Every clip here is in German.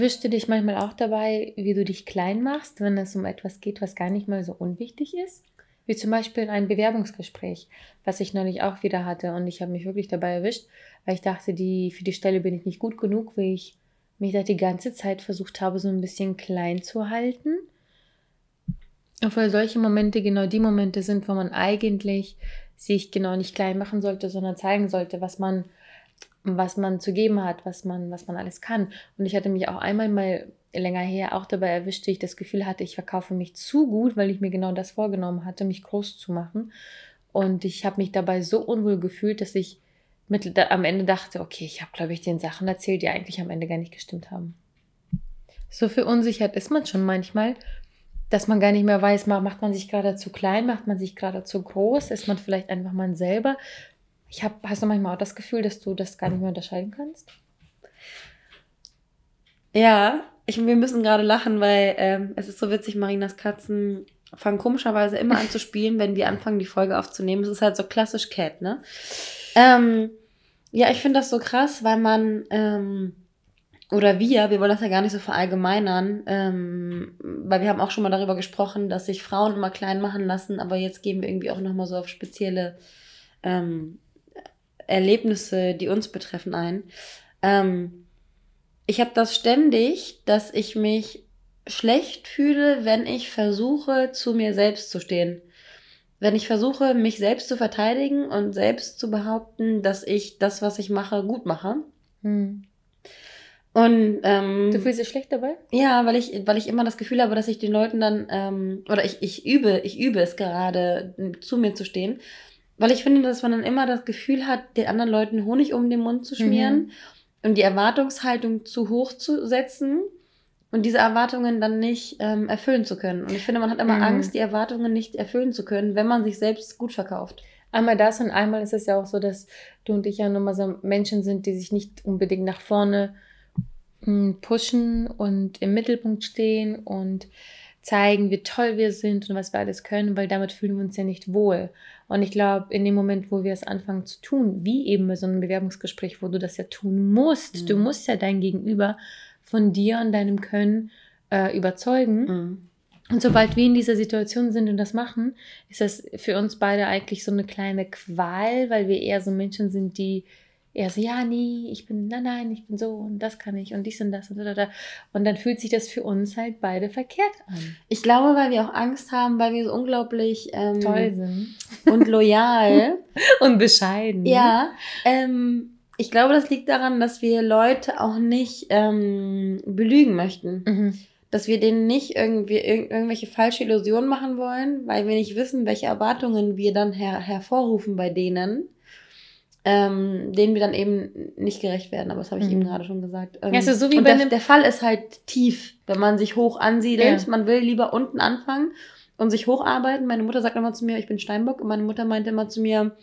Erwischst du dich manchmal auch dabei, wie du dich klein machst, wenn es um etwas geht, was gar nicht mal so unwichtig ist? Wie zum Beispiel ein Bewerbungsgespräch, was ich neulich auch wieder hatte. Und ich habe mich wirklich dabei erwischt, weil ich dachte, die, für die Stelle bin ich nicht gut genug, weil ich mich da die ganze Zeit versucht habe, so ein bisschen klein zu halten. Obwohl solche Momente genau die Momente sind, wo man eigentlich sich genau nicht klein machen sollte, sondern zeigen sollte, was man was man zu geben hat, was man, was man alles kann. Und ich hatte mich auch einmal mal länger her auch dabei erwischt, ich das Gefühl hatte, ich verkaufe mich zu gut, weil ich mir genau das vorgenommen hatte, mich groß zu machen. Und ich habe mich dabei so unwohl gefühlt, dass ich mit, da, am Ende dachte, okay, ich habe, glaube ich, den Sachen erzählt, die eigentlich am Ende gar nicht gestimmt haben. So verunsichert ist man schon manchmal, dass man gar nicht mehr weiß, macht man sich gerade zu klein, macht man sich gerade zu groß, ist man vielleicht einfach man selber ich habe, hast du manchmal auch das Gefühl, dass du das gar nicht mehr unterscheiden kannst? Ja, ich, wir müssen gerade lachen, weil ähm, es ist so witzig, Marinas Katzen fangen komischerweise immer an zu spielen, wenn wir anfangen, die Folge aufzunehmen. Es ist halt so klassisch Cat, ne? Ähm, ja, ich finde das so krass, weil man, ähm, oder wir, wir wollen das ja gar nicht so verallgemeinern, ähm, weil wir haben auch schon mal darüber gesprochen, dass sich Frauen immer klein machen lassen, aber jetzt gehen wir irgendwie auch nochmal so auf spezielle ähm, Erlebnisse, die uns betreffen, ein. Ähm, ich habe das ständig, dass ich mich schlecht fühle, wenn ich versuche, zu mir selbst zu stehen. Wenn ich versuche, mich selbst zu verteidigen und selbst zu behaupten, dass ich das, was ich mache, gut mache. Hm. Und ähm, du fühlst dich schlecht dabei? Ja, weil ich, weil ich immer das Gefühl habe, dass ich den Leuten dann ähm, oder ich, ich übe, ich übe es gerade, zu mir zu stehen weil ich finde, dass man dann immer das Gefühl hat, den anderen Leuten Honig um den Mund zu schmieren mhm. und die Erwartungshaltung zu hoch zu setzen und diese Erwartungen dann nicht ähm, erfüllen zu können. Und ich finde, man hat immer mhm. Angst, die Erwartungen nicht erfüllen zu können, wenn man sich selbst gut verkauft. Einmal das und einmal ist es ja auch so, dass du und ich ja nun mal so Menschen sind, die sich nicht unbedingt nach vorne hm, pushen und im Mittelpunkt stehen und zeigen, wie toll wir sind und was wir alles können, weil damit fühlen wir uns ja nicht wohl. Und ich glaube, in dem Moment, wo wir es anfangen zu tun, wie eben bei so einem Bewerbungsgespräch, wo du das ja tun musst, mhm. du musst ja dein Gegenüber von dir und deinem Können äh, überzeugen. Mhm. Und sobald wir in dieser Situation sind und das machen, ist das für uns beide eigentlich so eine kleine Qual, weil wir eher so Menschen sind, die er so, ja, nee, ich bin, nein, nein, ich bin so und das kann ich und dies und das und da, da. Und dann fühlt sich das für uns halt beide verkehrt an. Ich glaube, weil wir auch Angst haben, weil wir so unglaublich ähm, toll sind und loyal und bescheiden. Ja, ähm, ich glaube, das liegt daran, dass wir Leute auch nicht ähm, belügen möchten. Mhm. Dass wir denen nicht irgendwie irg irgendwelche falsche Illusionen machen wollen, weil wir nicht wissen, welche Erwartungen wir dann her hervorrufen bei denen ähm, denen wir dann eben nicht gerecht werden. Aber das habe ich mhm. eben gerade schon gesagt. Ähm, ja, also so wie und bei der, der Fall ist halt tief, wenn man sich hoch ansiedelt. Ja. Man will lieber unten anfangen und sich hocharbeiten. Meine Mutter sagt immer zu mir, ich bin Steinbock. Und meine Mutter meinte immer zu mir,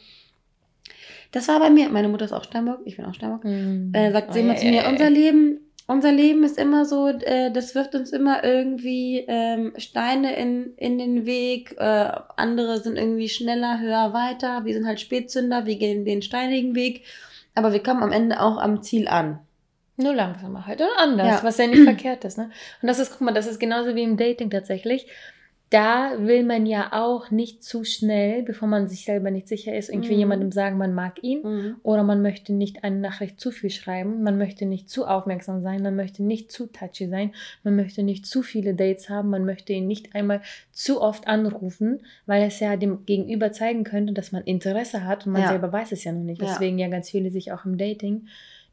das war bei mir, meine Mutter ist auch Steinbock, ich bin auch Steinbock, mhm. äh, sagt sie oh, immer ja, zu mir, unser Leben unser Leben ist immer so, äh, das wirft uns immer irgendwie ähm, Steine in, in den Weg. Äh, andere sind irgendwie schneller, höher, weiter. Wir sind halt Spätzünder, wir gehen den steinigen Weg. Aber wir kommen am Ende auch am Ziel an. Nur langsamer halt oder anders, ja. was ja nicht verkehrt ist. Ne? Und das ist, guck mal, das ist genauso wie im Dating tatsächlich da will man ja auch nicht zu schnell, bevor man sich selber nicht sicher ist, irgendwie mhm. jemandem sagen, man mag ihn mhm. oder man möchte nicht eine Nachricht zu viel schreiben, man möchte nicht zu aufmerksam sein, man möchte nicht zu touchy sein, man möchte nicht zu viele Dates haben, man möchte ihn nicht einmal zu oft anrufen, weil es ja dem Gegenüber zeigen könnte, dass man Interesse hat und man ja. selber weiß es ja noch nicht. Ja. Deswegen ja ganz viele sich auch im Dating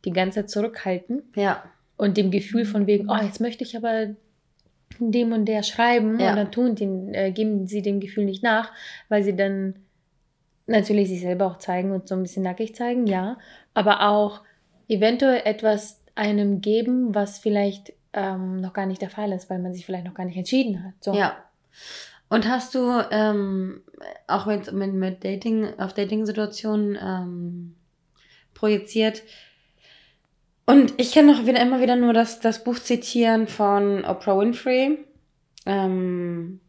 die ganze Zeit zurückhalten. Ja. Und dem Gefühl von wegen, oh, jetzt möchte ich aber dem und der schreiben ja. und dann tun die, äh, geben sie dem Gefühl nicht nach, weil sie dann natürlich sich selber auch zeigen und so ein bisschen nackig zeigen, ja, aber auch eventuell etwas einem geben, was vielleicht ähm, noch gar nicht der Fall ist, weil man sich vielleicht noch gar nicht entschieden hat. So. Ja. Und hast du ähm, auch mit, mit, mit Dating, auf Dating-Situationen ähm, projiziert? Und ich kann noch wieder immer wieder nur das, das Buch zitieren von Oprah Winfrey, ähm,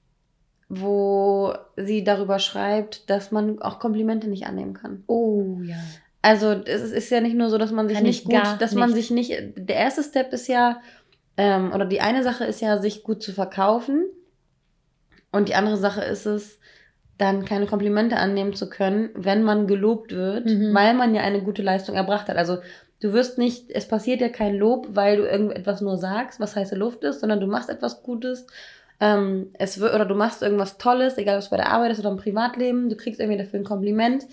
wo sie darüber schreibt, dass man auch Komplimente nicht annehmen kann. Oh ja. Also es ist ja nicht nur so, dass man sich kann nicht gut, dass nicht. man sich nicht. Der erste Step ist ja, ähm, oder die eine Sache ist ja, sich gut zu verkaufen. Und die andere Sache ist es, dann keine Komplimente annehmen zu können, wenn man gelobt wird, mhm. weil man ja eine gute Leistung erbracht hat. Also du wirst nicht, es passiert ja kein Lob, weil du irgendetwas nur sagst, was heiße Luft ist, sondern du machst etwas Gutes. Ähm, es wird, oder du machst irgendwas Tolles, egal ob es bei der Arbeit ist oder im Privatleben, du kriegst irgendwie dafür ein Kompliment,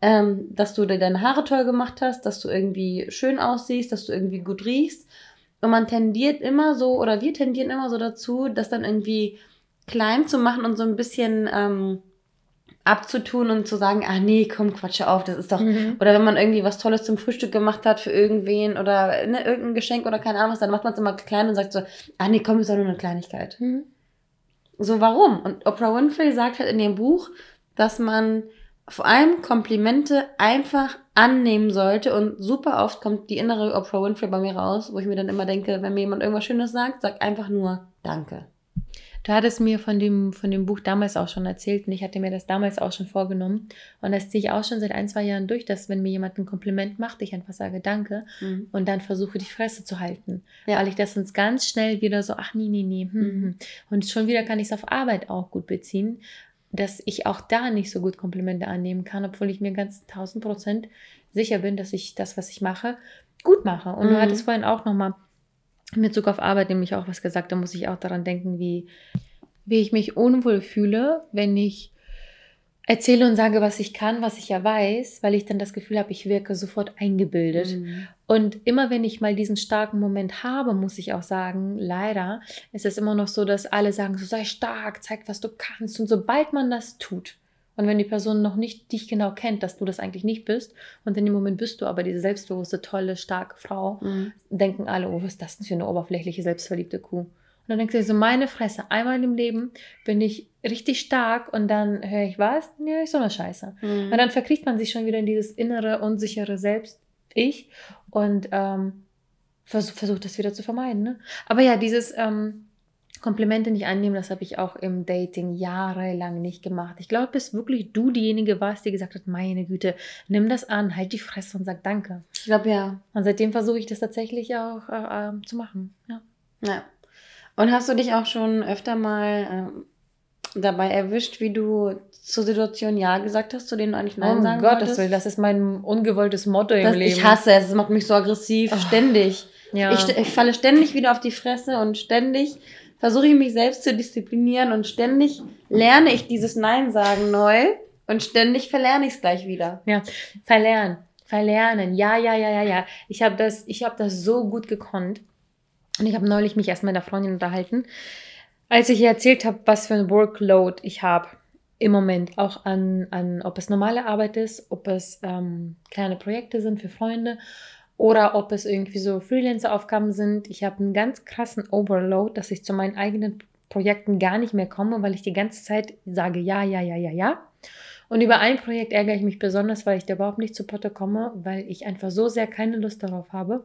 ähm, dass du dir deine Haare toll gemacht hast, dass du irgendwie schön aussiehst, dass du irgendwie gut riechst. Und man tendiert immer so, oder wir tendieren immer so dazu, das dann irgendwie klein zu machen und so ein bisschen ähm, abzutun und zu sagen, ah nee, komm, quatsche auf, das ist doch, mhm. oder wenn man irgendwie was Tolles zum Frühstück gemacht hat für irgendwen oder ne, irgendein Geschenk oder keine Ahnung was, dann macht man es immer klein und sagt so, ah nee, komm, ist doch nur eine Kleinigkeit. Mhm. So, warum? Und Oprah Winfrey sagt halt in dem Buch, dass man vor allem Komplimente einfach annehmen sollte und super oft kommt die innere Oprah Winfrey bei mir raus, wo ich mir dann immer denke, wenn mir jemand irgendwas Schönes sagt, sag einfach nur Danke. Du hattest mir von dem, von dem Buch damals auch schon erzählt und ich hatte mir das damals auch schon vorgenommen. Und das ziehe ich auch schon seit ein, zwei Jahren durch, dass wenn mir jemand ein Kompliment macht, ich einfach sage Danke mhm. und dann versuche, die Fresse zu halten. Ja. Weil ich das sonst ganz schnell wieder so, ach nee, nee, nee. Hm, mhm. Hm. Und schon wieder kann ich es auf Arbeit auch gut beziehen, dass ich auch da nicht so gut Komplimente annehmen kann, obwohl ich mir ganz 1000 Prozent sicher bin, dass ich das, was ich mache, gut mache. Und mhm. du hattest vorhin auch nochmal in Bezug auf Arbeit nämlich auch was gesagt, da muss ich auch daran denken, wie, wie ich mich unwohl fühle, wenn ich erzähle und sage, was ich kann, was ich ja weiß, weil ich dann das Gefühl habe, ich wirke sofort eingebildet. Mhm. Und immer wenn ich mal diesen starken Moment habe, muss ich auch sagen, leider ist es immer noch so, dass alle sagen, so sei stark, zeig, was du kannst. Und sobald man das tut, und wenn die Person noch nicht dich genau kennt, dass du das eigentlich nicht bist, und in dem Moment bist du aber diese selbstbewusste, tolle, starke Frau, mhm. denken alle, oh, was ist das denn für eine oberflächliche, selbstverliebte Kuh? Und dann denkst du dir so, meine Fresse, einmal im Leben bin ich richtig stark und dann höre ich was, dann höre ich so eine Scheiße. Mhm. Und dann verkriecht man sich schon wieder in dieses innere, unsichere Selbst-Ich und ähm, versucht versuch das wieder zu vermeiden. Ne? Aber ja, dieses ähm, Komplimente nicht annehmen, das habe ich auch im Dating jahrelang nicht gemacht. Ich glaube, bis wirklich du diejenige warst, die gesagt hat, meine Güte, nimm das an, halt die Fresse und sag Danke. Ich glaube ja. Und seitdem versuche ich das tatsächlich auch äh, äh, zu machen. Ja. ja. Und hast du dich auch schon öfter mal äh, dabei erwischt, wie du zur Situation Ja gesagt hast, zu denen du eigentlich Nein oh sagen Gott, wolltest? Das, das ist mein ungewolltes Motto im das, Leben. Ich hasse es, es macht mich so aggressiv, oh. ständig. Ja. Ich, ich falle ständig wieder auf die Fresse und ständig versuche ich mich selbst zu disziplinieren und ständig lerne ich dieses Nein sagen neu und ständig verlerne ich es gleich wieder. Ja, verlernen, verlernen. Ja, ja, ja, ja, ja. Ich habe das, ich habe das so gut gekonnt. Und ich habe neulich mich erst mit einer Freundin unterhalten, als ich ihr erzählt habe, was für ein Workload ich habe im Moment, auch an, an, ob es normale Arbeit ist, ob es ähm, kleine Projekte sind für Freunde oder ob es irgendwie so Freelancer-Aufgaben sind. Ich habe einen ganz krassen Overload, dass ich zu meinen eigenen Projekten gar nicht mehr komme, weil ich die ganze Zeit sage ja, ja, ja, ja, ja. Und über ein Projekt ärgere ich mich besonders, weil ich da überhaupt nicht zu Potte komme, weil ich einfach so sehr keine Lust darauf habe.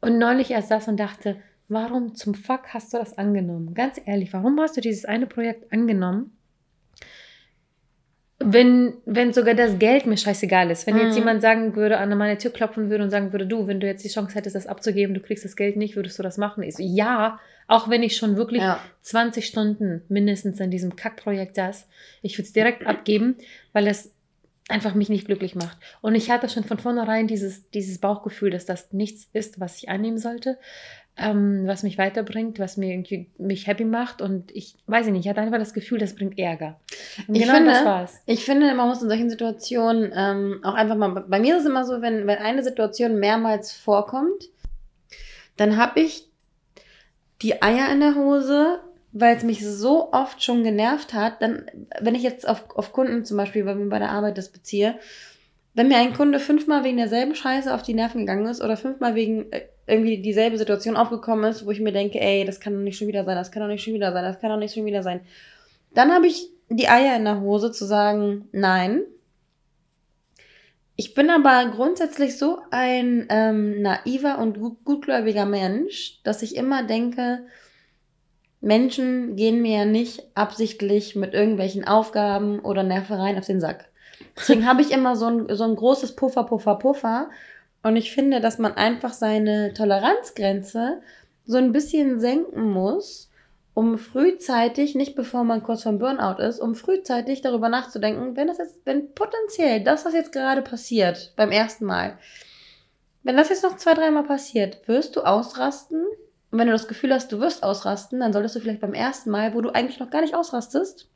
Und neulich erst saß und dachte, warum zum Fuck hast du das angenommen? Ganz ehrlich, warum hast du dieses eine Projekt angenommen? Wenn, wenn sogar das Geld mir scheißegal ist. Wenn jetzt mhm. jemand sagen würde, an meine Tür klopfen würde und sagen würde, du, wenn du jetzt die Chance hättest, das abzugeben, du kriegst das Geld nicht, würdest du das machen? Ich so, ja, auch wenn ich schon wirklich ja. 20 Stunden mindestens an diesem Kackprojekt saß, ich würde es direkt abgeben, weil es einfach mich nicht glücklich macht. Und ich hatte schon von vornherein dieses, dieses Bauchgefühl, dass das nichts ist, was ich annehmen sollte ähm, was mich weiterbringt, was mir irgendwie mich happy macht. Und ich weiß nicht, ich hatte einfach das Gefühl, das bringt Ärger. Und ich genau finde, das war's. Ich finde, man muss in solchen Situationen ähm, auch einfach mal. Bei mir ist es immer so, wenn, wenn eine Situation mehrmals vorkommt, dann habe ich die Eier in der Hose, weil es mich so oft schon genervt hat. Dann, wenn ich jetzt auf, auf Kunden zum Beispiel, weil wir bei der Arbeit das beziehe, wenn mir ein Kunde fünfmal wegen derselben Scheiße auf die Nerven gegangen ist oder fünfmal wegen äh, irgendwie dieselbe Situation aufgekommen ist, wo ich mir denke, ey, das kann doch nicht schon wieder sein, das kann doch nicht schon wieder sein, das kann doch nicht schon wieder sein, dann habe ich die Eier in der Hose zu sagen, nein. Ich bin aber grundsätzlich so ein ähm, naiver und gut, gutgläubiger Mensch, dass ich immer denke, Menschen gehen mir ja nicht absichtlich mit irgendwelchen Aufgaben oder Nervereien auf den Sack. Deswegen habe ich immer so ein, so ein großes Puffer, Puffer, Puffer. Und ich finde, dass man einfach seine Toleranzgrenze so ein bisschen senken muss, um frühzeitig, nicht bevor man kurz vom Burnout ist, um frühzeitig darüber nachzudenken, wenn das jetzt, wenn potenziell das, was jetzt gerade passiert, beim ersten Mal, wenn das jetzt noch zwei, dreimal passiert, wirst du ausrasten. Und wenn du das Gefühl hast, du wirst ausrasten, dann solltest du vielleicht beim ersten Mal, wo du eigentlich noch gar nicht ausrastest,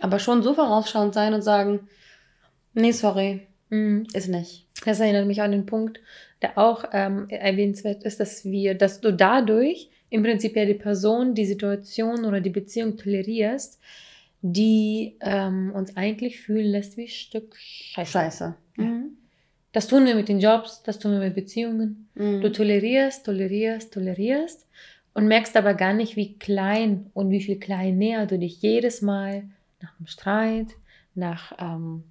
aber schon so vorausschauend sein und sagen, nee, sorry, mhm. ist nicht. Das erinnert mich an den Punkt, der auch ähm, erwähnenswert ist, dass wir, dass du dadurch im Prinzip ja die Person, die Situation oder die Beziehung tolerierst, die ähm, uns eigentlich fühlen lässt wie ein Stück Scheiße. Scheiße. Mhm. Das tun wir mit den Jobs, das tun wir mit Beziehungen. Mhm. Du tolerierst, tolerierst, tolerierst und merkst aber gar nicht, wie klein und wie viel klein näher du dich jedes Mal nach einem Streit, nach ähm,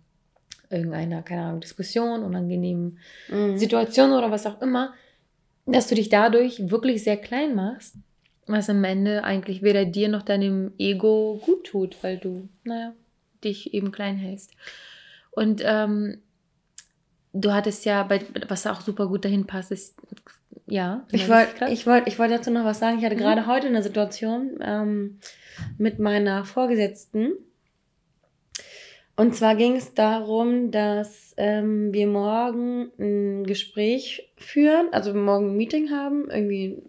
irgendeiner, keine Ahnung, Diskussion, unangenehmen mhm. Situation oder was auch immer, dass du dich dadurch wirklich sehr klein machst, was am Ende eigentlich weder dir noch deinem Ego gut tut, weil du, naja, dich eben klein hältst. Und ähm, du hattest ja, bei, was auch super gut dahin passt, ist, ja. Ich wollte ich wollt, ich wollt dazu noch was sagen. Ich hatte mhm. gerade heute eine Situation ähm, mit meiner Vorgesetzten, und zwar ging es darum, dass ähm, wir morgen ein Gespräch führen, also morgen ein Meeting haben, irgendwie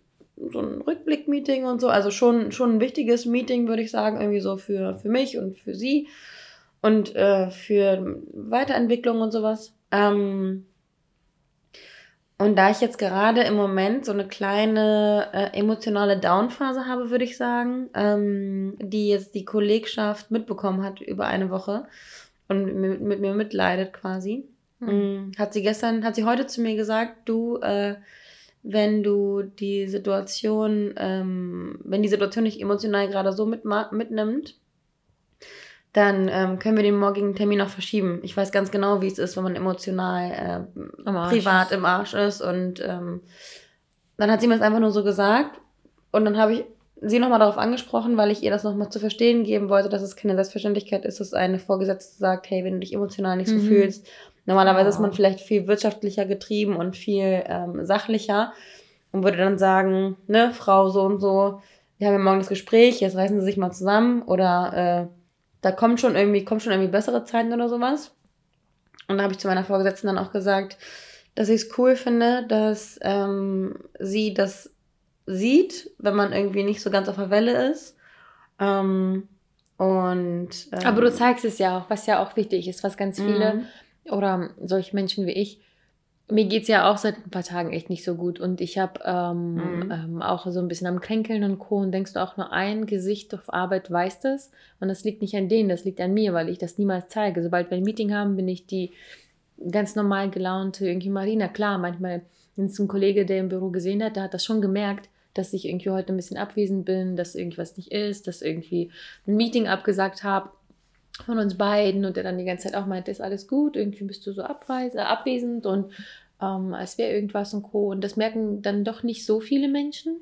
so ein Rückblick-Meeting und so. Also schon, schon ein wichtiges Meeting, würde ich sagen, irgendwie so für, für mich und für sie und äh, für Weiterentwicklung und sowas. Ähm, und da ich jetzt gerade im Moment so eine kleine äh, emotionale Downphase habe, würde ich sagen, ähm, die jetzt die Kollegschaft mitbekommen hat über eine Woche und mit, mit mir mitleidet quasi, mhm. hat sie gestern, hat sie heute zu mir gesagt, du, äh, wenn du die Situation, ähm, wenn die Situation nicht emotional gerade so mit, mitnimmt, dann ähm, können wir den morgigen Termin auch verschieben. Ich weiß ganz genau, wie es ist, wenn man emotional äh, privat ist. im Arsch ist. Und ähm, dann hat sie mir das einfach nur so gesagt. Und dann habe ich sie nochmal darauf angesprochen, weil ich ihr das nochmal zu verstehen geben wollte, dass es keine Selbstverständlichkeit ist, dass eine Vorgesetzte sagt, hey, wenn du dich emotional nicht so mhm. fühlst, normalerweise ja. ist man vielleicht viel wirtschaftlicher getrieben und viel ähm, sachlicher und würde dann sagen, ne, Frau so und so, wir haben ja morgen das Gespräch, jetzt reißen sie sich mal zusammen oder äh, da kommt schon irgendwie, kommt schon irgendwie bessere Zeiten oder sowas. Und da habe ich zu meiner Vorgesetzten dann auch gesagt, dass ich es cool finde, dass ähm, sie das sieht, wenn man irgendwie nicht so ganz auf der Welle ist. Ähm, und ähm, aber du zeigst es ja auch, was ja auch wichtig ist, was ganz viele mhm. oder solche Menschen wie ich mir geht es ja auch seit ein paar Tagen echt nicht so gut und ich habe ähm, mhm. ähm, auch so ein bisschen am Kränkeln und Co. Und denkst du auch nur ein Gesicht auf Arbeit weiß das und das liegt nicht an denen, das liegt an mir, weil ich das niemals zeige. Sobald wir ein Meeting haben, bin ich die ganz normal gelaunte irgendwie Marina. Klar, manchmal, wenn es ein Kollege, der im Büro gesehen hat, der hat das schon gemerkt, dass ich irgendwie heute ein bisschen abwesend bin, dass irgendwas nicht ist, dass irgendwie ein Meeting abgesagt habe von uns beiden und der dann die ganze Zeit auch meinte, ist alles gut, irgendwie bist du so abweis, äh, abwesend und ähm, es wäre irgendwas und Co. Und das merken dann doch nicht so viele Menschen.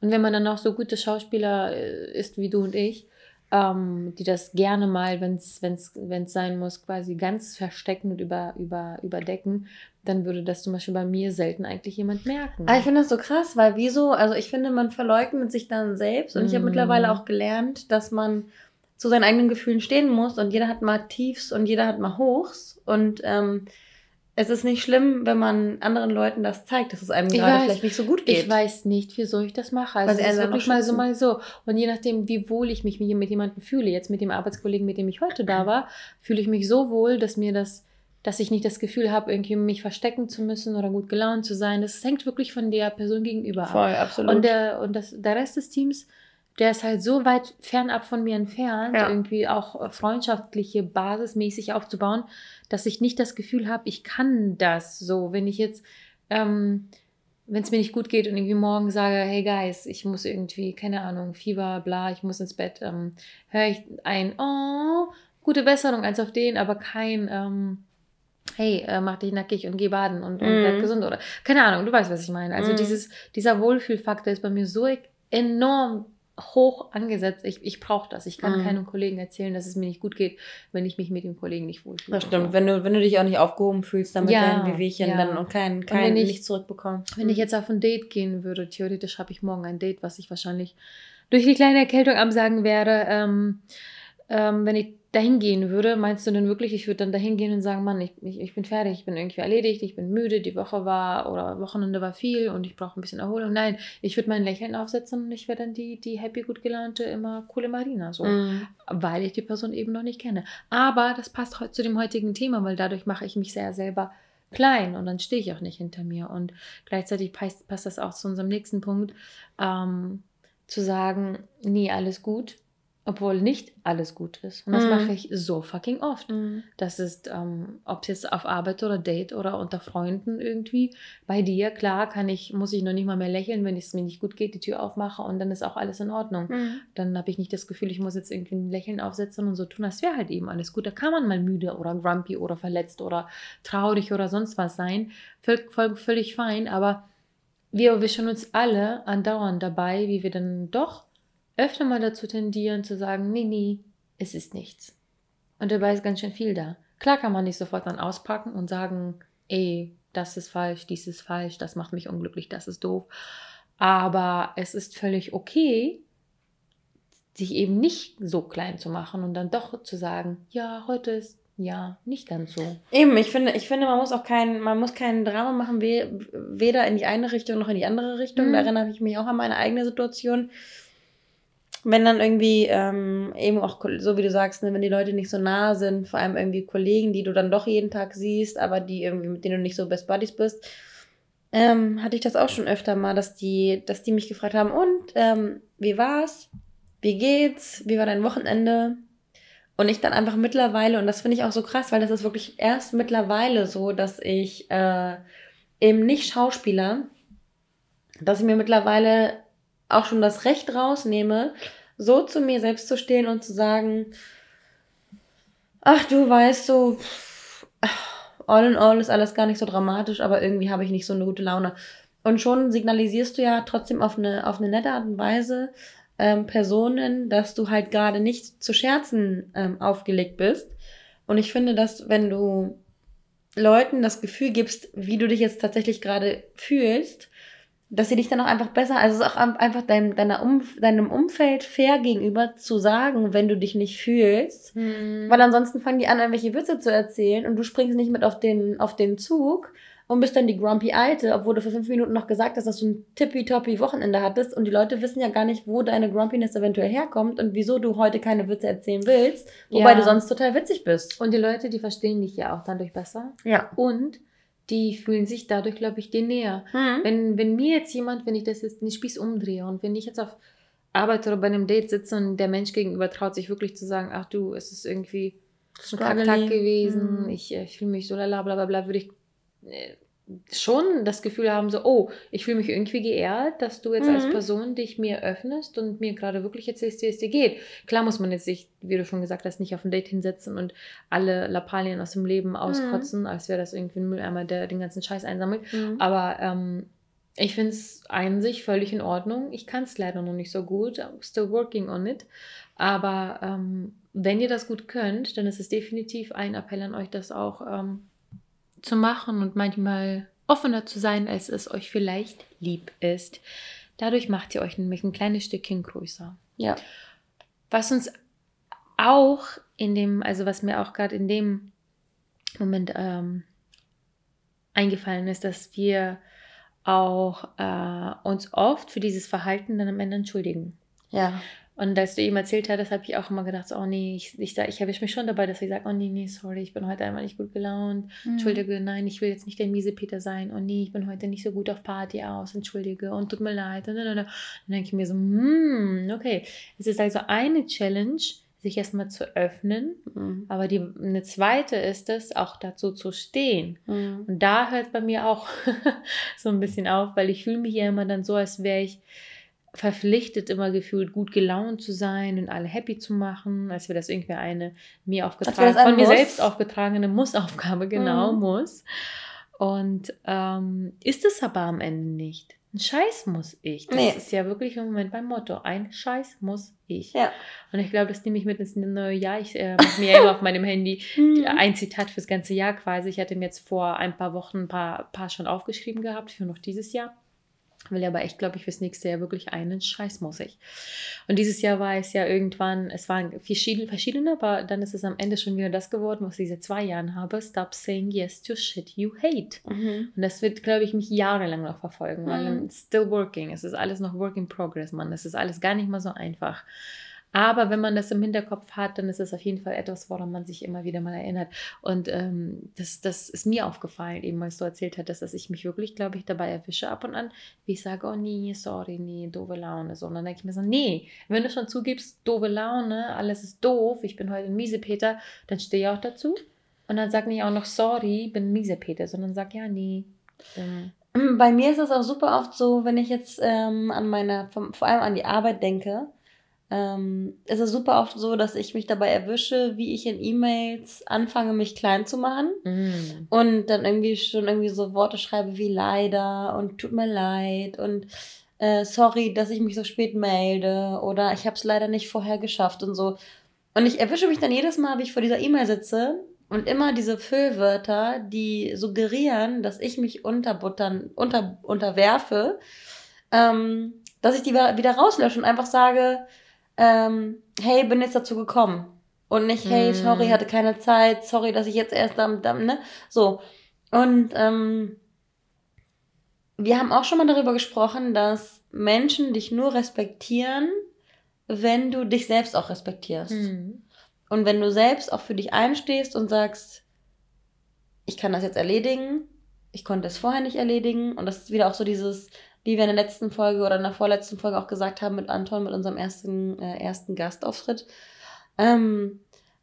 Und wenn man dann auch so gute Schauspieler äh, ist wie du und ich, ähm, die das gerne mal, wenn es sein muss, quasi ganz verstecken und über, über, überdecken, dann würde das zum Beispiel bei mir selten eigentlich jemand merken. Aber ich finde das so krass, weil wieso, also ich finde, man verleugnet sich dann selbst und mm. ich habe mittlerweile auch gelernt, dass man zu seinen eigenen Gefühlen stehen muss und jeder hat mal Tiefs und jeder hat mal Hochs und ähm, es ist nicht schlimm, wenn man anderen Leuten das zeigt, dass es einem gerade vielleicht nicht so gut geht. Ich weiß nicht, wieso ich das mache. Also es ist wirklich mal so, mal so. Und je nachdem, wie wohl ich mich mit jemandem fühle, jetzt mit dem Arbeitskollegen, mit dem ich heute da war, fühle ich mich so wohl, dass mir das, dass ich nicht das Gefühl habe, irgendwie mich verstecken zu müssen oder gut gelaunt zu sein. Das hängt wirklich von der Person gegenüber ab. Voll, absolut. Und der, und das, der Rest des Teams der ist halt so weit fernab von mir entfernt, ja. irgendwie auch freundschaftliche basismäßig aufzubauen, dass ich nicht das Gefühl habe, ich kann das so. Wenn ich jetzt ähm, wenn es mir nicht gut geht und irgendwie morgen sage, hey Guys, ich muss irgendwie, keine Ahnung, Fieber, bla, ich muss ins Bett, ähm, höre ich ein, oh, gute Besserung, eins auf den, aber kein, ähm, hey, äh, mach dich nackig und geh baden und, und mm. bleib gesund oder keine Ahnung, du weißt, was ich meine. Also mm. dieses, dieser Wohlfühlfaktor ist bei mir so enorm hoch angesetzt. Ich, ich brauche das. Ich kann mm. keinem Kollegen erzählen, dass es mir nicht gut geht, wenn ich mich mit dem Kollegen nicht wohlfühle. Das stimmt. Wenn du, wenn du dich auch nicht aufgehoben fühlst, dann mit ja, deinen Wehwehchen ja. dann und kein, kein ich, nicht zurückbekommst. Wenn ich jetzt auf ein Date gehen würde, theoretisch habe ich morgen ein Date, was ich wahrscheinlich durch die kleine Erkältung absagen werde. Ähm, ähm, wenn ich dahin gehen würde, meinst du denn wirklich, ich würde dann dahin gehen und sagen, Mann, ich, ich, ich bin fertig, ich bin irgendwie erledigt, ich bin müde, die Woche war oder Wochenende war viel und ich brauche ein bisschen Erholung. Nein, ich würde mein Lächeln aufsetzen und ich wäre dann die, die happy, gut gelaunte, immer coole Marina, so, mm. weil ich die Person eben noch nicht kenne. Aber das passt heute zu dem heutigen Thema, weil dadurch mache ich mich sehr selber klein und dann stehe ich auch nicht hinter mir. Und gleichzeitig passt, passt das auch zu unserem nächsten Punkt, ähm, zu sagen, nie alles gut, obwohl nicht alles gut ist. Und das mm. mache ich so fucking oft. Mm. Das ist, ähm, ob es jetzt auf Arbeit oder Date oder unter Freunden irgendwie. Bei dir, klar, kann ich, muss ich noch nicht mal mehr lächeln, wenn es mir nicht gut geht, die Tür aufmache und dann ist auch alles in Ordnung. Mm. Dann habe ich nicht das Gefühl, ich muss jetzt irgendwie ein Lächeln aufsetzen und so tun, das wäre halt eben alles gut. Da kann man mal müde oder grumpy oder verletzt oder traurig oder sonst was sein. Völ voll, völlig fein, aber wir erwischen uns alle andauernd dabei, wie wir dann doch öfter mal dazu tendieren zu sagen, nee, nee, es ist nichts. Und dabei ist ganz schön viel da. Klar kann man nicht sofort dann auspacken und sagen, ey, das ist falsch, dies ist falsch, das macht mich unglücklich, das ist doof. Aber es ist völlig okay, sich eben nicht so klein zu machen und dann doch zu sagen, ja, heute ist ja nicht ganz so. Eben, ich finde, ich finde, man muss auch kein, man muss kein Drama machen, weder in die eine Richtung noch in die andere Richtung. Mhm. Da erinnere ich mich auch an meine eigene Situation wenn dann irgendwie ähm, eben auch, so wie du sagst, ne, wenn die Leute nicht so nah sind, vor allem irgendwie Kollegen, die du dann doch jeden Tag siehst, aber die irgendwie, mit denen du nicht so Best Buddies bist, ähm, hatte ich das auch schon öfter mal, dass die, dass die mich gefragt haben, und ähm, wie war's? Wie geht's? Wie war dein Wochenende? Und ich dann einfach mittlerweile, und das finde ich auch so krass, weil das ist wirklich erst mittlerweile so, dass ich äh, eben nicht Schauspieler, dass ich mir mittlerweile auch schon das Recht rausnehme, so zu mir selbst zu stehen und zu sagen, ach du weißt so, all in all ist alles gar nicht so dramatisch, aber irgendwie habe ich nicht so eine gute Laune. Und schon signalisierst du ja trotzdem auf eine, auf eine nette Art und Weise ähm, Personen, dass du halt gerade nicht zu Scherzen ähm, aufgelegt bist. Und ich finde, dass wenn du Leuten das Gefühl gibst, wie du dich jetzt tatsächlich gerade fühlst, dass sie dich dann auch einfach besser, also es ist auch einfach dein, deiner um, deinem Umfeld fair gegenüber zu sagen, wenn du dich nicht fühlst. Hm. Weil ansonsten fangen die an, irgendwelche Witze zu erzählen und du springst nicht mit auf den, auf den Zug und bist dann die grumpy Alte, obwohl du vor fünf Minuten noch gesagt hast, dass du ein tippitoppi Wochenende hattest und die Leute wissen ja gar nicht, wo deine Grumpiness eventuell herkommt und wieso du heute keine Witze erzählen willst, wobei ja. du sonst total witzig bist. Und die Leute, die verstehen dich ja auch dadurch besser. Ja. Und die fühlen sich dadurch, glaube ich, dir näher. Mhm. Wenn, wenn mir jetzt jemand, wenn ich das jetzt den Spieß umdrehe und wenn ich jetzt auf Arbeit oder bei einem Date sitze und der Mensch gegenüber traut sich wirklich zu sagen, ach du, es ist irgendwie ein Kacktag gewesen, mhm. ich, ich fühle mich so lala, bla bla bla, würde ich äh, schon das Gefühl haben, so, oh, ich fühle mich irgendwie geehrt, dass du jetzt mhm. als Person dich mir öffnest und mir gerade wirklich erzählst, wie es dir geht. Klar muss man jetzt sich, wie du schon gesagt hast, nicht auf ein Date hinsetzen und alle Lappalien aus dem Leben auskotzen, mhm. als wäre das irgendwie ein Mülleimer, der den ganzen Scheiß einsammelt. Mhm. Aber ähm, ich finde es an sich völlig in Ordnung. Ich kann es leider noch nicht so gut. I'm still working on it. Aber ähm, wenn ihr das gut könnt, dann ist es definitiv ein Appell an euch, das auch ähm, zu machen und manchmal offener zu sein, als es euch vielleicht lieb ist. Dadurch macht ihr euch nämlich ein kleines Stückchen größer. Ja. Was uns auch in dem, also was mir auch gerade in dem Moment ähm, eingefallen ist, dass wir auch äh, uns oft für dieses Verhalten dann am Ende entschuldigen. Ja. Und als du ihm erzählt hattest, habe ich auch immer gedacht, so, oh nee, ich, ich, ich erwische mich schon dabei, dass ich sage, oh nee, nee, sorry, ich bin heute einmal nicht gut gelaunt. Mhm. Entschuldige, nein, ich will jetzt nicht der miese Peter sein. Oh nee, ich bin heute nicht so gut auf Party aus. Entschuldige und tut mir leid. Und dann, dann denke ich mir so, hm, okay. Es ist also eine Challenge, sich erstmal zu öffnen. Mhm. Aber die, eine zweite ist es, auch dazu zu stehen. Mhm. Und da hört es bei mir auch so ein bisschen auf, weil ich fühle mich ja immer dann so, als wäre ich verpflichtet, immer gefühlt gut gelaunt zu sein und alle happy zu machen, als wäre das irgendwie eine mir aufgetragene, von mir muss. selbst aufgetragene Mussaufgabe, genau, mhm. muss. Und ähm, ist es aber am Ende nicht. Ein Scheiß muss ich. Das nee. ist ja wirklich im Moment mein Motto. Ein Scheiß muss ich. Ja. Und ich glaube, das nehme ich mit ins neue Jahr. Ich äh, mache mir ja immer auf meinem Handy mhm. ein Zitat fürs ganze Jahr quasi. Ich hatte mir jetzt vor ein paar Wochen ein paar, paar schon aufgeschrieben gehabt für noch dieses Jahr will aber echt, glaube ich, fürs nächste Jahr wirklich einen Scheiß muss ich. Und dieses Jahr war es ja irgendwann, es waren verschiedene, aber dann ist es am Ende schon wieder das geworden, was ich seit zwei Jahren habe. Stop saying yes to shit you hate. Mhm. Und das wird, glaube ich, mich jahrelang noch verfolgen, weil mhm. it's still working. Es ist alles noch work in progress, Mann. Es ist alles gar nicht mal so einfach. Aber wenn man das im Hinterkopf hat, dann ist es auf jeden Fall etwas, woran man sich immer wieder mal erinnert. Und ähm, das, das ist mir aufgefallen, eben als du erzählt hattest, dass ich mich wirklich, glaube ich, dabei erwische ab und an, wie ich sage, oh nee, sorry, nee, doofe Laune. So, und dann denke ich mir so, nee, wenn du schon zugibst, doofe Laune, alles ist doof, ich bin heute ein Miesepeter, dann stehe ich auch dazu. Und dann sag nicht auch noch, sorry, bin Miesepeter, sondern sag, ja, nee. Ähm. Bei mir ist es auch super oft so, wenn ich jetzt ähm, an meine, vor allem an die Arbeit denke, ähm, es ist super oft so, dass ich mich dabei erwische, wie ich in E-Mails anfange, mich klein zu machen mm. und dann irgendwie schon irgendwie so Worte schreibe wie leider und tut mir leid und äh, sorry, dass ich mich so spät melde oder ich habe es leider nicht vorher geschafft und so. Und ich erwische mich dann jedes Mal, wie ich vor dieser E-Mail sitze und immer diese Füllwörter, die suggerieren, dass ich mich unterbuttern, unter, unterwerfe, ähm, dass ich die wieder rauslösche und einfach sage, ähm, hey, bin jetzt dazu gekommen. Und nicht, hey, sorry, mm. hatte keine Zeit, sorry, dass ich jetzt erst damit, ne? So. Und ähm, wir haben auch schon mal darüber gesprochen, dass Menschen dich nur respektieren, wenn du dich selbst auch respektierst. Mhm. Und wenn du selbst auch für dich einstehst und sagst, ich kann das jetzt erledigen, ich konnte es vorher nicht erledigen. Und das ist wieder auch so dieses, wie wir in der letzten Folge oder in der vorletzten Folge auch gesagt haben mit Anton, mit unserem ersten, äh, ersten Gastauftritt, ähm,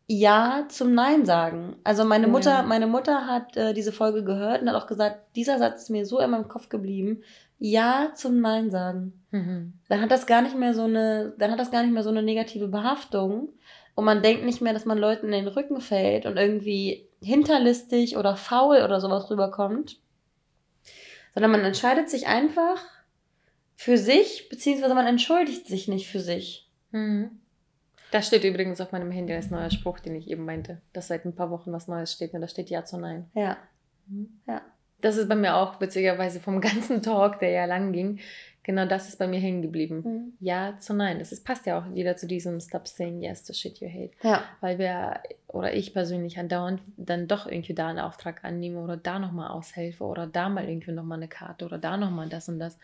ja zum Nein sagen. Also meine Mutter, ja. meine Mutter hat äh, diese Folge gehört und hat auch gesagt, dieser Satz ist mir so in meinem Kopf geblieben. Ja zum Nein sagen. Mhm. Dann hat das gar nicht mehr so eine, dann hat das gar nicht mehr so eine negative Behaftung. Und man denkt nicht mehr, dass man Leuten in den Rücken fällt und irgendwie hinterlistig oder faul oder sowas rüberkommt, sondern man entscheidet sich einfach für sich, beziehungsweise man entschuldigt sich nicht für sich. Mhm. Das steht übrigens auf meinem Handy als neuer Spruch, den ich eben meinte, dass seit ein paar Wochen was Neues steht und da steht Ja zu Nein. Ja. Mhm. Ja. Das ist bei mir auch witzigerweise vom ganzen Talk, der ja lang ging, genau das ist bei mir hängen geblieben. Mhm. Ja zu nein. Das ist, passt ja auch wieder zu diesem Stop saying yes to shit you hate. Ja. Weil wir, oder ich persönlich andauernd dann doch irgendwie da einen Auftrag annehme oder da nochmal aushelfe oder da mal irgendwie nochmal eine Karte oder da nochmal das und das.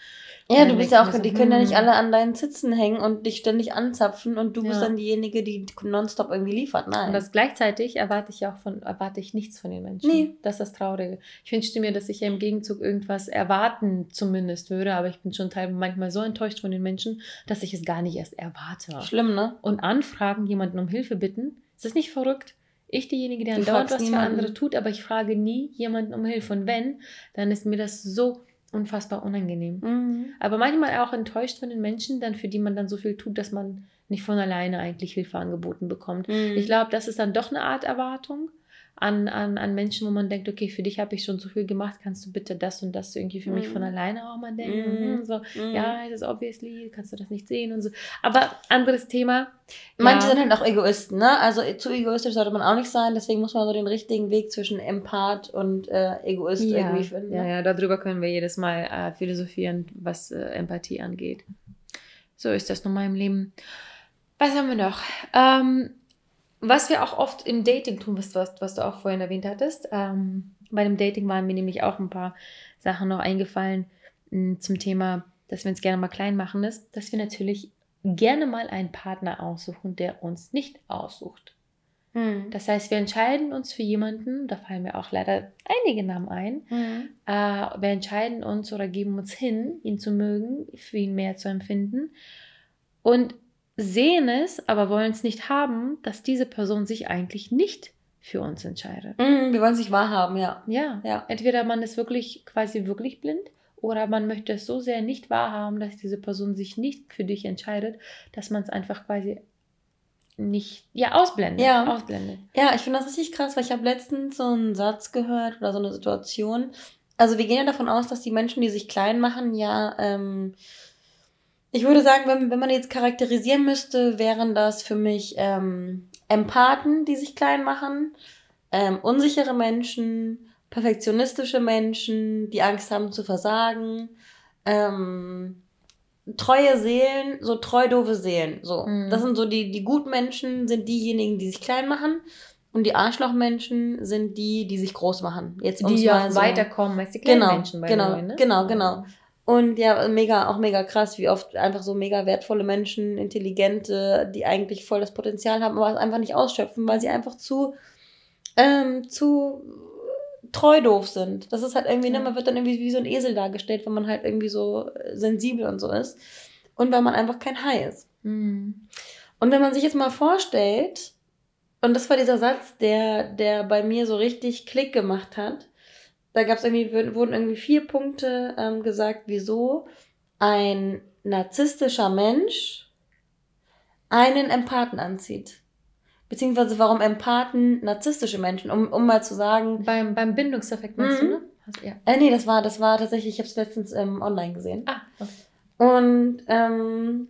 Ja, und du bist ja auch, so, die können ja nicht hm. alle an deinen Sitzen hängen und dich ständig anzapfen und du ja. bist dann diejenige, die nonstop irgendwie liefert. Nein. Und das gleichzeitig erwarte ich auch von, erwarte ich nichts von den Menschen. Nee. Das ist das Traurige. Ich wünschte mir, dass ich ja im Gegenzug irgendwas erwarten zumindest würde, aber ich bin schon teilweise manchmal so enttäuscht von den Menschen, dass ich es gar nicht erst erwarte. Schlimm, ne? Und anfragen, jemanden um Hilfe bitten, ist das nicht verrückt? Ich diejenige, der andauernd was niemanden. für andere tut, aber ich frage nie jemanden um Hilfe. Und wenn, dann ist mir das so unfassbar unangenehm. Mhm. Aber manchmal auch enttäuscht von den Menschen, dann für die man dann so viel tut, dass man nicht von alleine eigentlich Hilfe angeboten bekommt. Mhm. Ich glaube, das ist dann doch eine Art Erwartung an, an, an Menschen, wo man denkt, okay, für dich habe ich schon so viel gemacht, kannst du bitte das und das irgendwie für mm. mich von mhm. alleine auch mal denken? Mm. So, mm. ja, es ist obviously, kannst du das nicht sehen und so. Aber anderes Thema. Manche ja. sind halt auch Egoisten, ne? Also zu egoistisch sollte man auch nicht sein, deswegen muss man so den richtigen Weg zwischen Empath und äh, Egoist ja. irgendwie finden. Ne? Ja, ja, darüber können wir jedes Mal äh, philosophieren, was äh, Empathie angeht. So ist das nun mal im Leben. Was haben wir noch? Ähm, was wir auch oft im Dating tun, was, was, was du auch vorhin erwähnt hattest, ähm, bei dem Dating waren mir nämlich auch ein paar Sachen noch eingefallen mh, hm, zum Thema, dass wir uns gerne mal klein machen, ist, dass wir natürlich gerne mal einen Partner aussuchen, der uns nicht aussucht. Mhm. Das heißt, wir entscheiden uns für jemanden, da fallen mir auch leider einige Namen ein, mhm. äh, wir entscheiden uns oder geben uns hin, ihn zu mögen, für ihn mehr zu empfinden. Und sehen es, aber wollen es nicht haben, dass diese Person sich eigentlich nicht für uns entscheidet. Mhm, wir wollen es nicht wahrhaben, ja. Ja. Ja. Entweder man ist wirklich quasi wirklich blind oder man möchte es so sehr nicht wahrhaben, dass diese Person sich nicht für dich entscheidet, dass man es einfach quasi nicht, ja, ausblendet. Ja. Ausblendet. Ja, ich finde das richtig krass, weil ich habe letztens so einen Satz gehört oder so eine Situation. Also wir gehen ja davon aus, dass die Menschen, die sich klein machen, ja, ähm, ich würde sagen, wenn, wenn man jetzt charakterisieren müsste, wären das für mich ähm, Empathen, die sich klein machen, ähm, unsichere Menschen, perfektionistische Menschen, die Angst haben zu versagen, ähm, treue Seelen, so treu doofe Seelen. So. Mhm. Das sind so die, die guten Menschen sind diejenigen, die sich klein machen. Und die Arschlochmenschen sind die, die sich groß machen. Jetzt Die ja so- weiterkommen als die kleinen Genau, Menschen bei genau, Neu, ne? genau, genau. Und ja, mega, auch mega krass, wie oft einfach so mega wertvolle Menschen, intelligente, die eigentlich voll das Potenzial haben, aber es einfach nicht ausschöpfen, weil sie einfach zu, ähm, zu treu doof sind. Das ist halt irgendwie, ne, Ja. man wird dann irgendwie wie so ein Esel dargestellt, wenn man halt irgendwie so äh, sensibel und so ist. Und weil man einfach kein Hai ist. Mhm. Und wenn man sich jetzt mal vorstellt, und das war dieser Satz, der, der bei mir so richtig Klick gemacht hat, da gab es irgendwie, wurden irgendwie vier Punkte ähm, gesagt, wieso ein narzisstischer Mensch einen Empathen anzieht. Beziehungsweise warum Empathen narzisstische Menschen, um, um mal zu sagen, Beim, beim Bindungseffekt meinst Mhm. du, ne? Also, ja. äh, nee, das war, das war tatsächlich, ich habe es letztens ähm, online gesehen. Ah, okay. Und ähm,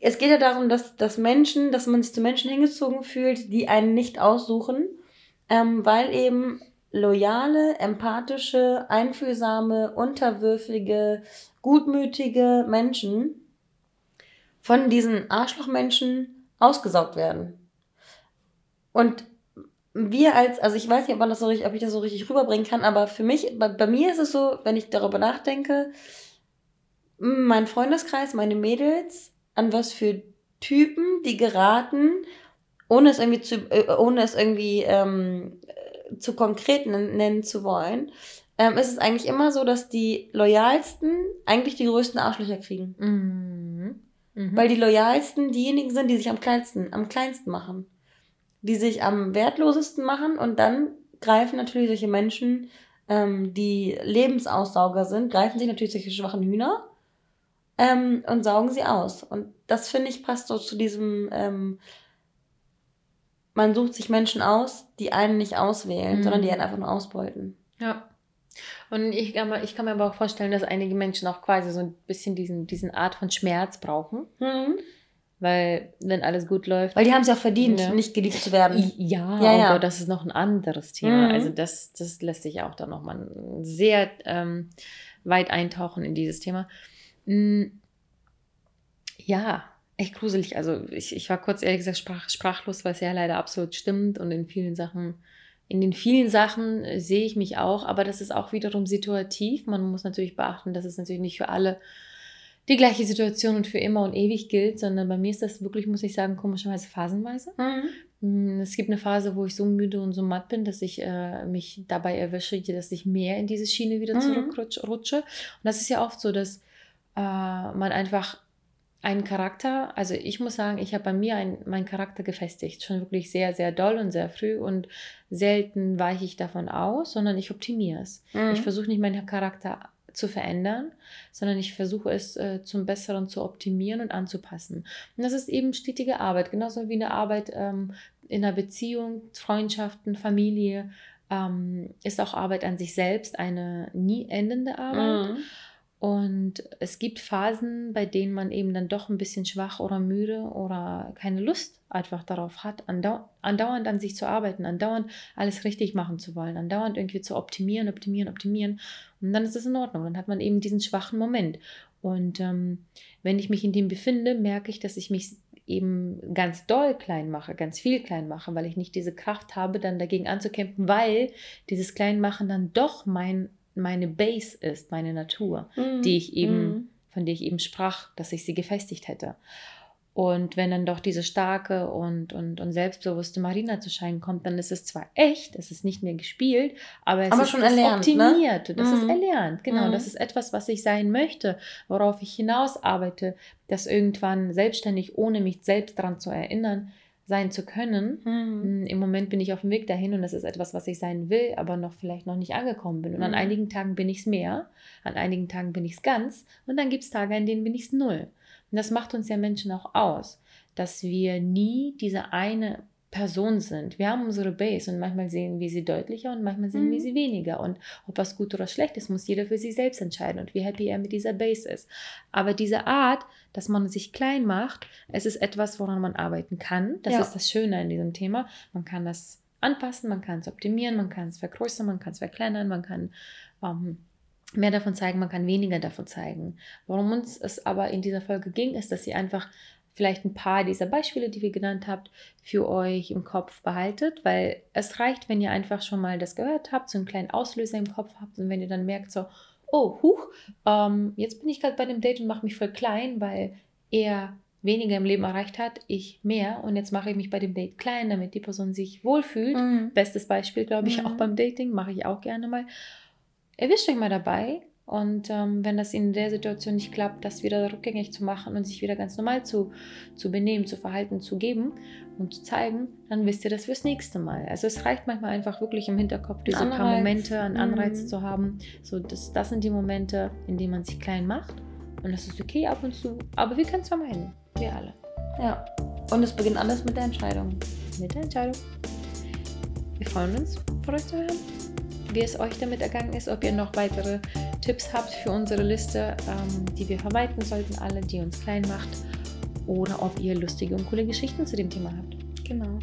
es geht ja darum, dass, dass Menschen, dass man sich zu Menschen hingezogen fühlt, die einen nicht aussuchen, ähm, weil eben loyale, empathische, einfühlsame, unterwürfige, gutmütige Menschen von diesen Arschlochmenschen ausgesaugt werden. Und wir als, also ich weiß nicht, ob, das so richtig, ob ich das so richtig rüberbringen kann, aber für mich, bei, bei mir ist es so, wenn ich darüber nachdenke, mein Freundeskreis, meine Mädels, an was für Typen die geraten, ohne es irgendwie zu, äh, ohne es irgendwie ähm, äh, zu konkret nen- nennen zu wollen, ähm, ist es eigentlich immer so, dass die loyalsten eigentlich die größten Arschlöcher kriegen. Mhm. Mhm. Weil die loyalsten diejenigen sind, die sich am kleinsten, am kleinsten machen. Die sich am wertlosesten machen und dann greifen natürlich solche Menschen, ähm, die Lebensaussauger sind, greifen sich natürlich solche schwachen Hühner ähm, und saugen sie aus. Und das finde ich passt so zu diesem, ähm, man sucht sich Menschen aus, die einen nicht auswählen, Mhm. sondern die einen einfach nur ausbeuten. Ja. Und ich kann, mir, ich kann mir aber auch vorstellen, dass einige Menschen auch quasi so ein bisschen diesen, diesen Art von Schmerz brauchen. Weil, wenn alles gut läuft. Weil die haben es ja auch verdient, Ja. nicht geliebt zu werden. Ja, Ja, oh ja. Gott, das ist noch ein anderes Thema. Mhm. Also das, das lässt sich auch da nochmal sehr ähm, weit eintauchen in dieses Thema. Mm, Ja, echt gruselig. Also ich, ich war kurz ehrlich gesagt sprach, sprachlos, weil es ja leider absolut stimmt und in vielen Sachen, in den vielen Sachen äh, sehe ich mich auch, aber das ist auch wiederum situativ. Man muss natürlich beachten, dass es natürlich nicht für alle die gleiche Situation und für immer und ewig gilt, sondern bei mir ist das wirklich, muss ich sagen, komischerweise phasenweise. Mhm. Mm, Es gibt eine Phase, wo ich so müde und so matt bin, dass ich äh, mich dabei erwische, dass ich mehr in diese Schiene wieder Mhm. zurückrutsche. rutsche. Und das ist ja oft so, dass äh, man einfach einen Charakter, also ich muss sagen, ich habe bei mir ein, meinen Charakter gefestigt, schon wirklich sehr, sehr doll und sehr früh und selten weiche ich davon aus, sondern ich optimiere es. Mhm. Ich versuche nicht meinen Charakter zu verändern, sondern ich versuche es äh, zum Besseren zu optimieren und anzupassen. Und das ist eben stetige Arbeit, genauso wie eine Arbeit ähm, in einer Beziehung, Freundschaften, Familie, ähm, ist auch Arbeit an sich selbst eine nie endende Arbeit. Mhm. Und es gibt Phasen, bei denen man eben dann doch ein bisschen schwach oder müde oder keine Lust einfach darauf hat, andau andauernd an sich zu arbeiten, andauernd alles richtig machen zu wollen, andauernd irgendwie zu optimieren, optimieren, optimieren. Und dann ist es in Ordnung. Dann hat man eben diesen schwachen Moment. Und ähm, wenn ich mich in dem befinde, merke ich, dass ich mich eben ganz doll klein mache, ganz viel klein mache, weil ich nicht diese Kraft habe, dann dagegen anzukämpfen, weil dieses Kleinmachen dann doch mein, meine Base ist, meine Natur Mhm. die ich eben, Mhm. von der ich eben sprach, dass ich sie gefestigt hätte. Und wenn dann doch diese starke und, und, und selbstbewusste Marina zu scheinen kommt, dann ist es zwar echt, es ist nicht mehr gespielt, aber es Aber ist schon das erlernt, ne? optimiert. Das ist Mhm. erlernt, genau. Mhm. Das ist etwas, was ich sein möchte, worauf ich hinaus arbeite, das irgendwann selbstständig, ohne mich selbst daran zu erinnern, sein zu können. Mhm. Mm, Im Moment bin ich auf dem Weg dahin und das ist etwas, was ich sein will, aber noch vielleicht noch nicht angekommen bin. Und an Mhm. einigen Tagen bin ich es mehr, an einigen Tagen bin ich es ganz und dann gibt es Tage, an denen bin ich es null. Und das macht uns ja Menschen auch aus, dass wir nie diese eine Person sind. Wir haben unsere Base und manchmal sehen wir sie deutlicher und manchmal sehen wir Mhm. sie weniger. Und ob was gut oder schlecht ist, muss jeder für sich selbst entscheiden und wie happy er mit dieser Base ist. Aber diese Art, dass man sich klein macht, es ist etwas, woran man arbeiten kann. Das Ja. ist das Schöne an diesem Thema. Man kann das anpassen, man kann es optimieren, man kann es vergrößern, man kann es verkleinern, man kann ähm, mehr davon zeigen, man kann weniger davon zeigen. Worum uns es aber in dieser Folge ging, ist, dass ihr einfach vielleicht ein paar dieser Beispiele, die wir genannt habt, für euch im Kopf behaltet, weil es reicht, wenn ihr einfach schon mal das gehört habt, so einen kleinen Auslöser im Kopf habt und wenn ihr dann merkt so, oh, huch, ähm, jetzt bin ich gerade bei dem Date und mache mich voll klein, weil er weniger im Leben erreicht hat, ich mehr und jetzt mache ich mich bei dem Date klein, damit die Person sich wohlfühlt. Mhm. Bestes Beispiel, glaube ich, Mhm. auch beim Dating, mache ich auch gerne mal. Erwischt euch mal dabei und ähm, wenn das in der Situation nicht klappt, das wieder rückgängig zu machen und sich wieder ganz normal zu, zu benehmen, zu verhalten, zu geben und zu zeigen, dann wisst ihr das fürs nächste Mal. Also es reicht manchmal einfach wirklich im Hinterkopf, diese paar Anreiz. Momente, einen Anreiz Mhm. zu haben. So, das, das sind die Momente, in denen man sich klein macht. Und das ist okay ab und zu. Aber wir können es vermeiden. Wir alle. Ja. Und es beginnt alles mit der Entscheidung. Mit der Entscheidung. Wir freuen uns, von euch zu hören, wie es euch damit ergangen ist, ob ihr noch weitere Tipps habt für unsere Liste, ähm, die wir vermeiden sollten, alle, die uns klein macht, oder ob ihr lustige und coole Geschichten zu dem Thema habt. Genau.